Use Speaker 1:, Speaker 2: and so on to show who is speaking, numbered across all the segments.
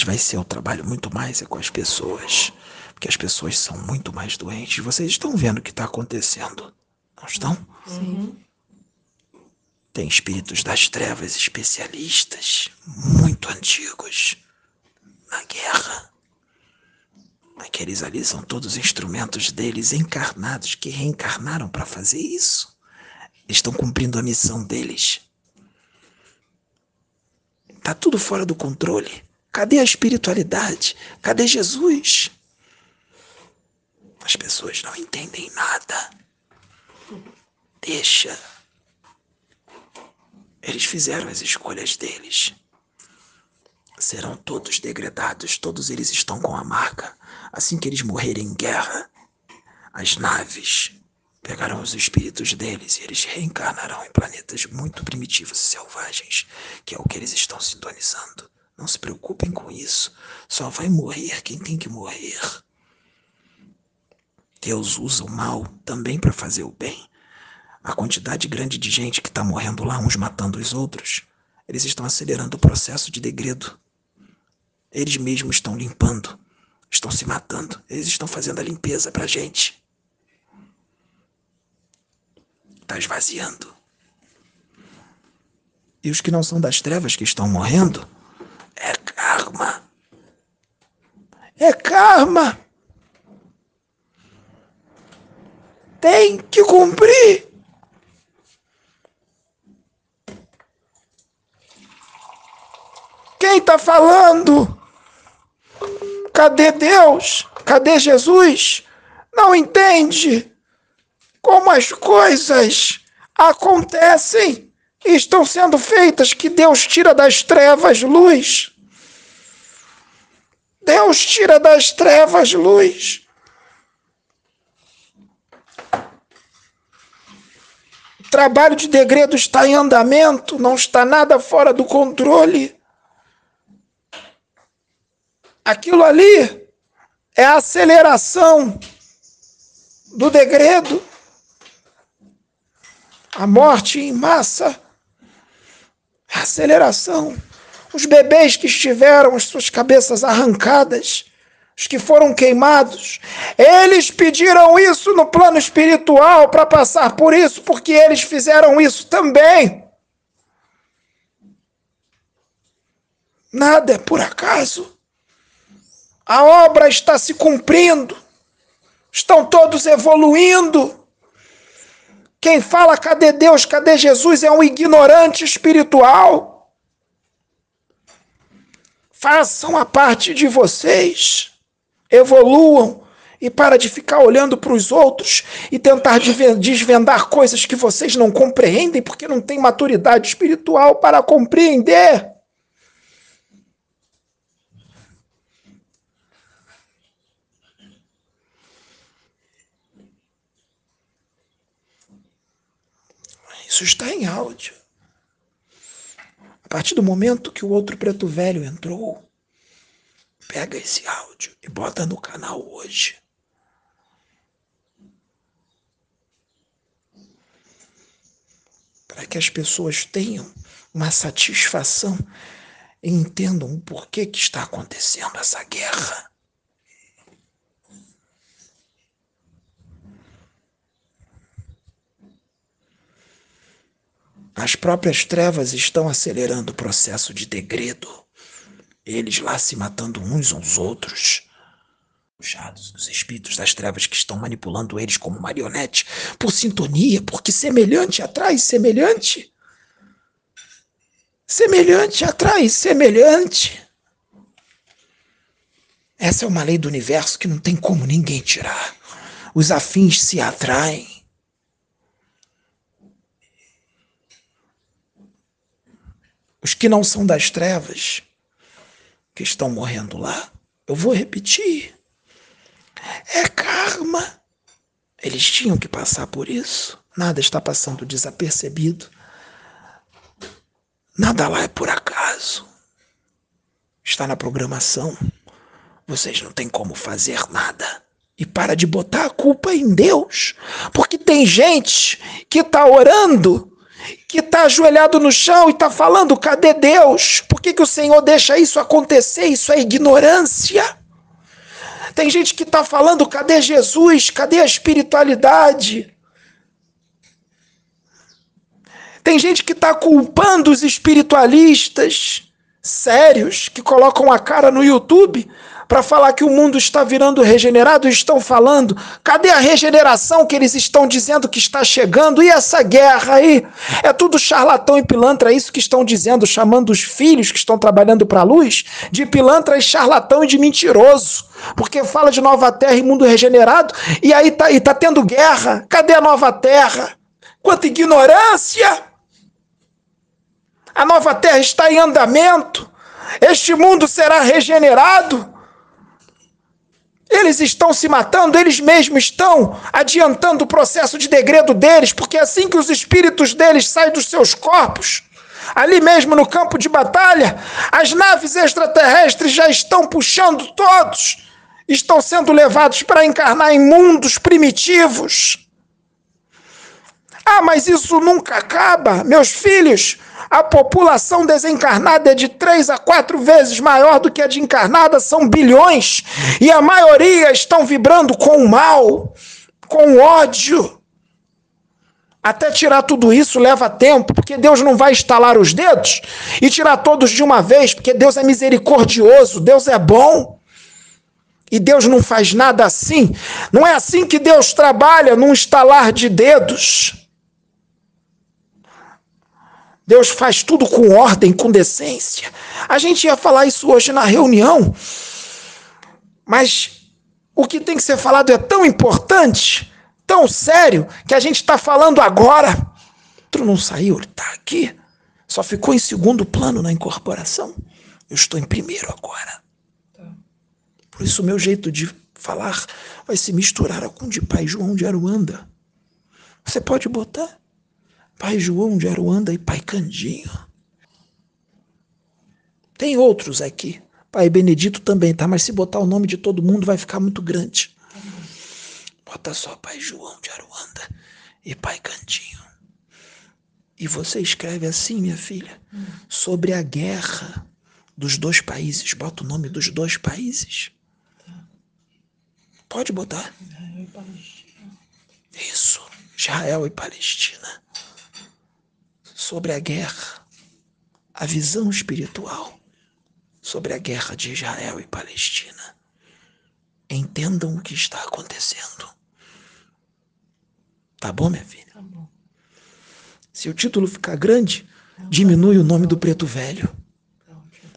Speaker 1: Mas vai ser o trabalho muito mais é com as pessoas. Porque as pessoas são muito mais doentes. Vocês estão vendo o que está acontecendo, não estão?
Speaker 2: Sim.
Speaker 1: Tem espíritos das trevas especialistas, muito antigos, na guerra. Aqueles ali são todos instrumentos deles encarnados que reencarnaram para fazer isso. Eles estão cumprindo a missão deles. Tá tudo fora do controle. Cadê a espiritualidade? Cadê Jesus? As pessoas não entendem nada. Deixa. Eles fizeram as escolhas deles. Serão todos degradados, todos eles estão com a marca. Assim que eles morrerem em guerra, as naves pegarão os espíritos deles e eles reencarnarão em planetas muito primitivos e selvagens, que é o que eles estão sintonizando. Não se preocupem com isso. Só vai morrer quem tem que morrer. Deus usa o mal também para fazer o bem. A quantidade grande de gente que está morrendo lá, uns matando os outros, eles estão acelerando o processo de degredo. Eles mesmos estão limpando, estão se matando, eles estão fazendo a limpeza para a gente. Está esvaziando. E os que não são das trevas que estão morrendo, é karma. Karma. Tem que cumprir. Quem está falando? Cadê Deus? Cadê Jesus? Não entende como as coisas acontecem e estão sendo feitas, que Deus tira das trevas luz. Deus tira das trevas luz. O trabalho de degredo está em andamento, não está nada fora do controle. Aquilo ali é a aceleração do degredo. A morte em massa. A aceleração. Os bebês que estiveram as suas cabeças arrancadas, os que foram queimados, eles pediram isso no plano espiritual para passar por isso, porque eles fizeram isso também. Nada é por acaso. A obra está se cumprindo. Estão todos evoluindo. Quem fala cadê Deus, cadê Jesus é um ignorante espiritual. Façam a parte de vocês. Evoluam e para de ficar olhando para os outros e tentar desvendar coisas que vocês não compreendem porque não têm maturidade espiritual para compreender. Isso está em áudio. A partir do momento que o outro preto velho entrou, pega esse áudio e bota no canal hoje. Para que as pessoas tenham uma satisfação e entendam o porquê que está acontecendo essa guerra. As próprias trevas estão acelerando o processo de degredo. Eles lá se matando uns aos outros. Puxados, os espíritos das trevas que estão manipulando eles como marionete, por sintonia, porque semelhante atrai semelhante. Semelhante atrai semelhante. Essa é uma lei do universo que não tem como ninguém tirar. Os afins se atraem. Os que não são das trevas, que estão morrendo lá. Eu vou repetir. É karma. Eles tinham que passar por isso. Nada está passando desapercebido. Nada lá é por acaso. Está na programação. Vocês não têm como fazer nada. E para de botar a culpa em Deus. Porque tem gente que está orando que está ajoelhado no chão e está falando: cadê Deus? Por que, que o Senhor deixa isso acontecer? Isso é ignorância. Tem gente que está falando: cadê Jesus? Cadê a espiritualidade? Tem gente que está culpando os espiritualistas sérios que colocam a cara no YouTube para falar que o mundo está virando regenerado estão falando. Cadê a regeneração que eles estão dizendo que está chegando? E essa guerra aí? É tudo charlatão e pilantra, é isso que estão dizendo, chamando os filhos que estão trabalhando para a luz de pilantra e charlatão e de mentiroso. Porque fala de nova terra e mundo regenerado, e aí tá, e tá tendo guerra. Cadê a nova terra? Quanta ignorância! A nova terra está em andamento. Este mundo será regenerado. Eles estão se matando, eles mesmos estão adiantando o processo de degredo deles, porque é assim que os espíritos deles saem dos seus corpos, ali mesmo no campo de batalha, as naves extraterrestres já estão puxando todos, estão sendo levados para encarnar em mundos primitivos. Ah, mas isso nunca acaba, meus filhos a população desencarnada é de três a quatro vezes maior do que a de encarnada, são bilhões, e a maioria estão vibrando com o mal, com o ódio. Até tirar tudo isso leva tempo, porque Deus não vai estalar os dedos e tirar todos de uma vez, porque Deus é misericordioso, Deus é bom. E Deus não faz nada assim. Não é assim que Deus trabalha, num estalar de dedos. Deus faz tudo com ordem, com decência. A gente ia falar isso hoje na reunião, mas o que tem que ser falado é tão importante, tão sério, que a gente está falando agora. Tu não saiu, ele está aqui. Só ficou em segundo plano na incorporação. Eu estou em primeiro agora. Por isso o meu jeito de falar vai se misturar com o de Pai João de Aruanda. Você pode botar? Pai João de Aruanda e Pai Candinho. Tem outros aqui. Pai Benedito também, tá? Mas se botar o nome de todo mundo vai ficar muito grande. Bota só Pai João de Aruanda e Pai Candinho. E você escreve assim, minha filha, sobre a guerra dos dois países. Bota o nome dos dois países. Pode botar. Isso, Israel e Palestina sobre a guerra, a visão espiritual sobre a guerra de Israel e Palestina. Entendam o que está acontecendo. Tá bom, minha filha? Tá bom. Se o título ficar grande, diminui o nome do preto velho.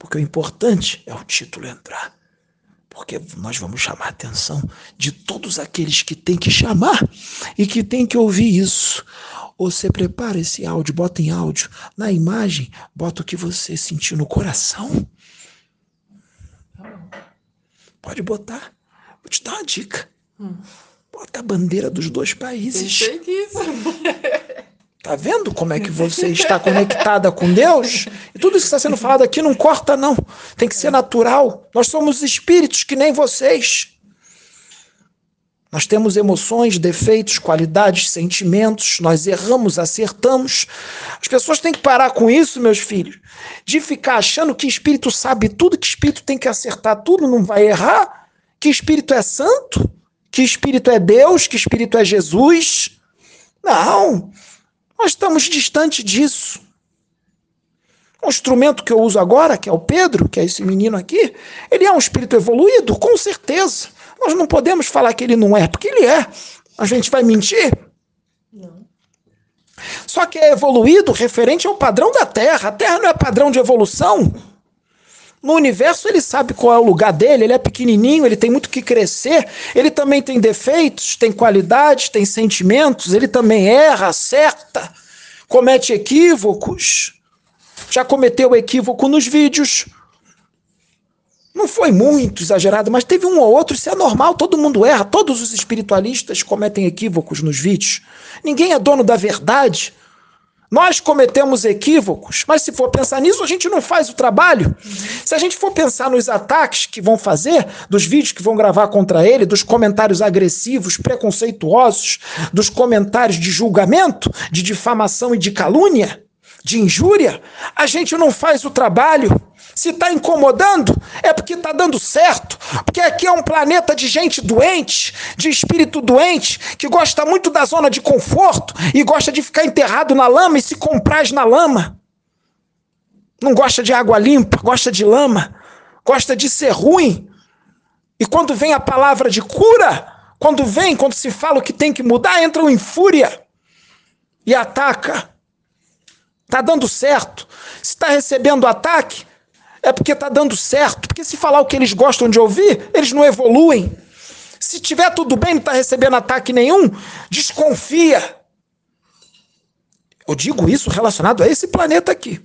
Speaker 1: Porque o importante é o título entrar. Porque nós vamos chamar a atenção de todos aqueles que têm que chamar e que têm que ouvir isso. Você prepara esse áudio, bota em áudio. Na imagem, bota o que você sentiu no coração. Pode botar. Vou te dar uma dica. Bota a bandeira dos dois países. Tá vendo como é que você está conectada com Deus? E tudo isso que está sendo falado aqui não corta, não. Tem que ser natural. Nós somos espíritos que nem vocês. Nós temos emoções, defeitos, qualidades, sentimentos, nós erramos, acertamos. As pessoas têm que parar com isso, meus filhos, de ficar achando que espírito sabe tudo, que espírito tem que acertar tudo, não vai errar, que espírito é santo, que espírito é Deus, que espírito é Jesus. Não, nós estamos distante disso. O instrumento que eu uso agora, que é o Pedro, que é esse menino aqui, ele é um espírito evoluído, com certeza. Nós não podemos falar que ele não é, porque ele é. A gente vai mentir? Não. Só que é evoluído referente ao padrão da Terra. A Terra não é padrão de evolução. No universo ele sabe qual é o lugar dele, ele é pequenininho, ele tem muito que crescer, ele também tem defeitos, tem qualidades, tem sentimentos, ele também erra, acerta, comete equívocos. Já cometeu equívoco nos vídeos, não foi muito exagerado, mas teve um ou outro, isso é normal, todo mundo erra, todos os espiritualistas cometem equívocos nos vídeos. Ninguém é dono da verdade. Nós cometemos equívocos, mas se for pensar nisso, a gente não faz o trabalho. Se a gente for pensar nos ataques que vão fazer, dos vídeos que vão gravar contra ele, dos comentários agressivos, preconceituosos, dos comentários de julgamento, de difamação e de calúnia, de injúria, a gente não faz o trabalho. Se está incomodando, é porque está dando certo. Porque aqui é um planeta de gente doente, de espírito doente, que gosta muito da zona de conforto e gosta de ficar enterrado na lama e se compraz na lama. Não gosta de água limpa, gosta de lama, gosta de ser ruim. E quando vem a palavra de cura, quando vem, quando se fala o que tem que mudar, entram em fúria e ataca. Está dando certo. Se está recebendo ataque, é porque está dando certo. Porque se falar o que eles gostam de ouvir, eles não evoluem. Se tiver tudo bem, não está recebendo ataque nenhum, desconfia. Eu digo isso relacionado a esse planeta aqui.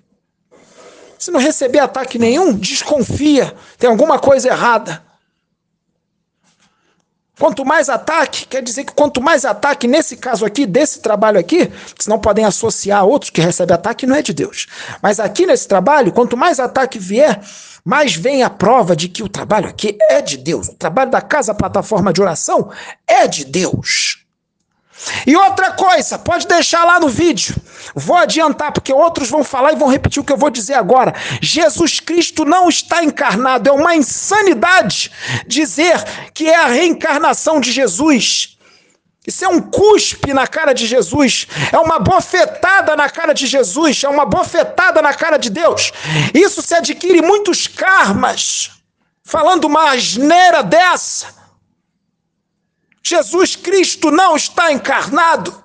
Speaker 1: Se não receber ataque nenhum, desconfia. Tem alguma coisa errada. Quanto mais ataque, quer dizer que quanto mais ataque, nesse caso aqui, desse trabalho aqui, senão podem associar outros que recebem ataque, não é de Deus. Mas aqui nesse trabalho, quanto mais ataque vier, mais vem a prova de que o trabalho aqui é de Deus. O trabalho da casa plataforma de oração é de Deus. E outra coisa, pode deixar lá no vídeo. Vou adiantar, porque outros vão falar e vão repetir o que eu vou dizer agora. Jesus Cristo não está encarnado. É uma insanidade dizer que é a reencarnação de Jesus. Isso é um cuspe na cara de Jesus, é uma bofetada na cara de Jesus, é uma bofetada na cara de Deus. Isso se adquire muitos karmas, falando uma asneira dessa. Jesus Cristo não está encarnado.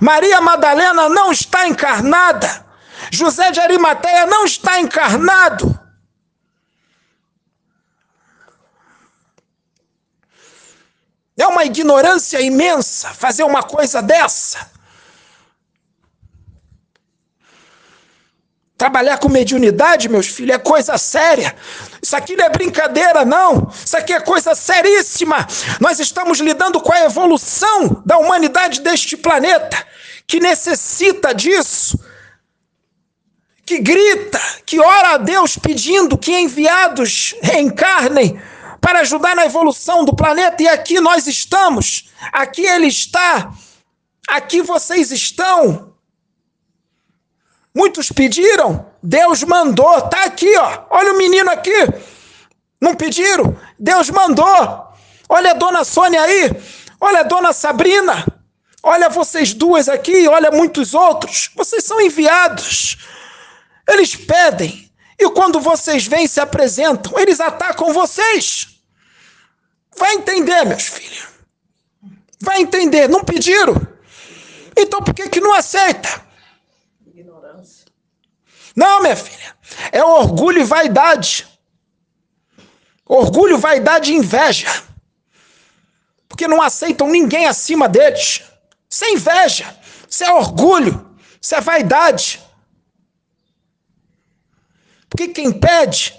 Speaker 1: Maria Madalena não está encarnada. José de Arimateia não está encarnado. É uma ignorância imensa fazer uma coisa dessa. Trabalhar com mediunidade, meus filhos, é coisa séria. Isso aqui não é brincadeira, não. Isso aqui é coisa seríssima. Nós estamos lidando com a evolução da humanidade deste planeta, que necessita disso, que grita, que ora a Deus pedindo que enviados reencarnem para ajudar na evolução do planeta. E aqui nós estamos. Aqui ele está. Aqui vocês estão. Muitos pediram, Deus mandou. Tá aqui, ó. Olha o menino aqui. Não pediram? Deus mandou. Olha a dona Sônia aí. Olha a dona Sabrina. Olha vocês duas aqui, olha muitos outros. Vocês são enviados. Eles pedem. E quando vocês vêm se apresentam, eles atacam vocês. Vai entender, meus filhos. Vai entender. Não pediram. Então por que, que não aceita? Não, minha filha. É orgulho e vaidade. Orgulho, vaidade e inveja. Porque não aceitam ninguém acima deles. Isso é inveja. Isso é orgulho. Isso é vaidade. Porque quem pede,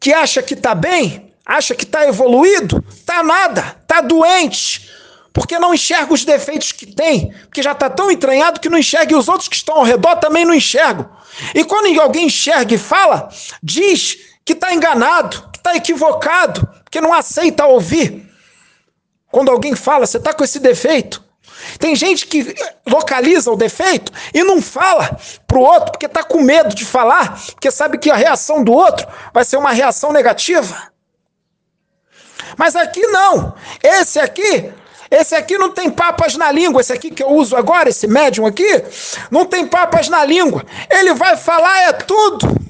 Speaker 1: que acha que está bem, acha que está evoluído, está nada, está doente, porque não enxerga os defeitos que tem, porque já está tão entranhado que não enxerga e os outros que estão ao redor também não enxergam. E quando alguém enxerga e fala, diz que está enganado, que está equivocado, que não aceita ouvir. Quando alguém fala, você está com esse defeito. Tem gente que localiza o defeito e não fala para o outro porque está com medo de falar, porque sabe que a reação do outro vai ser uma reação negativa. Mas aqui não. Esse aqui esse aqui não tem papas na língua, esse aqui que eu uso agora, esse médium aqui, não tem papas na língua. Ele vai falar é tudo.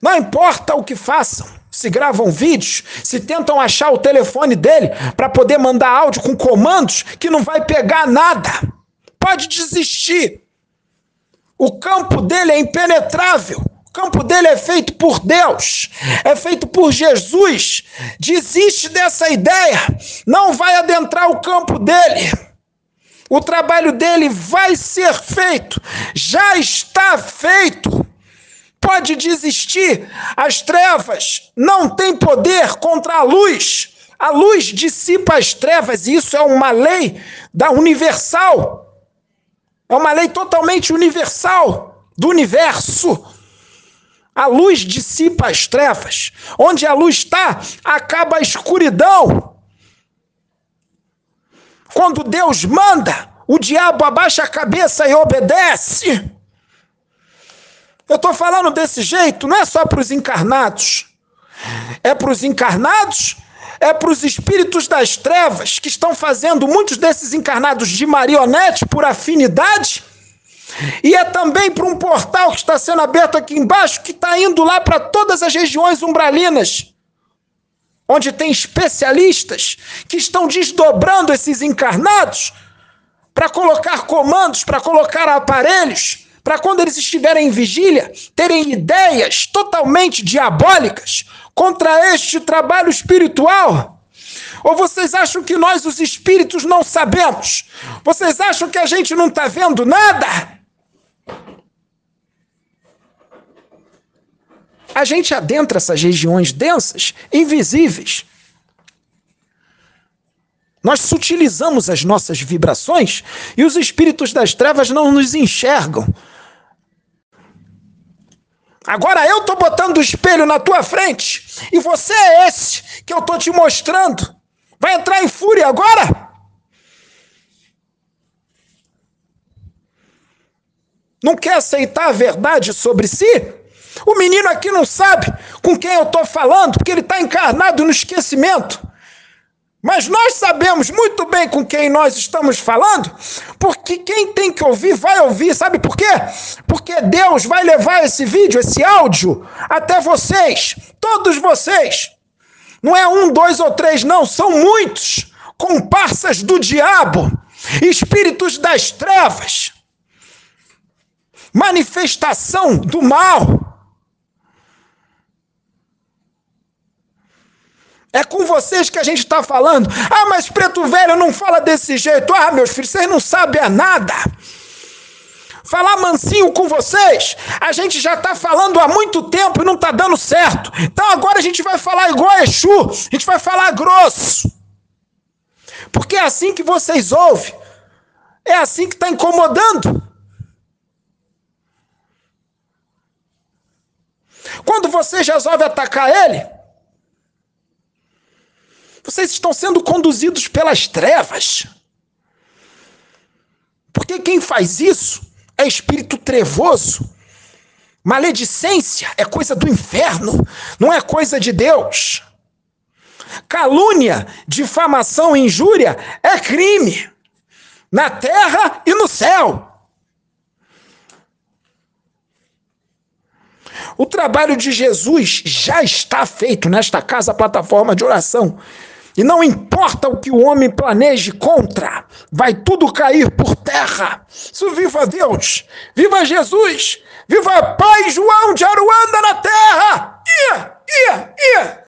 Speaker 1: Não importa o que façam, se gravam vídeos, se tentam achar o telefone dele para poder mandar áudio com comandos que não vai pegar nada. Pode desistir. O campo dele é impenetrável. Campo dele é feito por Deus, é feito por Jesus. Desiste dessa ideia, não vai adentrar o campo dele. O trabalho dele vai ser feito, já está feito. Pode desistir. As trevas não têm poder contra a luz. A luz dissipa as trevas, e isso é uma lei da universal. É uma lei totalmente universal do universo. A luz dissipa as trevas. Onde a luz está, acaba a escuridão. Quando Deus manda, o diabo abaixa a cabeça e obedece. Eu estou falando desse jeito, não é só para os encarnados. É para os encarnados, é para os espíritos das trevas que estão fazendo muitos desses encarnados de marionete por afinidade. E é também para um portal que está sendo aberto aqui embaixo, que está indo lá para todas as regiões umbralinas, onde tem especialistas que estão desdobrando esses encarnados para colocar comandos, para colocar aparelhos, para quando eles estiverem em vigília, terem ideias totalmente diabólicas contra este trabalho espiritual? Ou vocês acham que nós, os espíritos, não sabemos? Vocês acham que a gente não está vendo nada? A gente adentra essas regiões densas, invisíveis. Nós sutilizamos as nossas vibrações e os espíritos das trevas não nos enxergam. Agora eu estou botando o espelho na tua frente e você é esse que eu estou te mostrando. Vai entrar em fúria agora? Não quer aceitar a verdade sobre si? O menino aqui não sabe com quem eu estou falando, porque ele está encarnado no esquecimento. Mas nós sabemos muito bem com quem nós estamos falando, porque quem tem que ouvir vai ouvir, sabe por quê? Porque Deus vai levar esse vídeo, esse áudio, até vocês, todos vocês. Não é um, dois ou três, não, são muitos comparsas do diabo, espíritos das trevas, manifestação do mal É com vocês que a gente está falando. Ah, mas preto velho não fala desse jeito. Ah, meus filhos, vocês não sabem a nada. Falar mansinho com vocês, a gente já está falando há muito tempo e não está dando certo. Então agora a gente vai falar igual a Exu, a gente vai falar grosso. Porque é assim que vocês ouvem, é assim que está incomodando. Quando vocês resolvem atacar ele, vocês estão sendo conduzidos pelas trevas. Porque quem faz isso é espírito trevoso. Maledicência é coisa do inferno, não é coisa de Deus. Calúnia, difamação, injúria é crime na terra e no céu. O trabalho de Jesus já está feito nesta casa, plataforma de oração. E não importa o que o homem planeje contra, vai tudo cair por terra. Isso viva Deus, viva Jesus, viva Pai João de Aruanda na terra! Ia, ia, ia!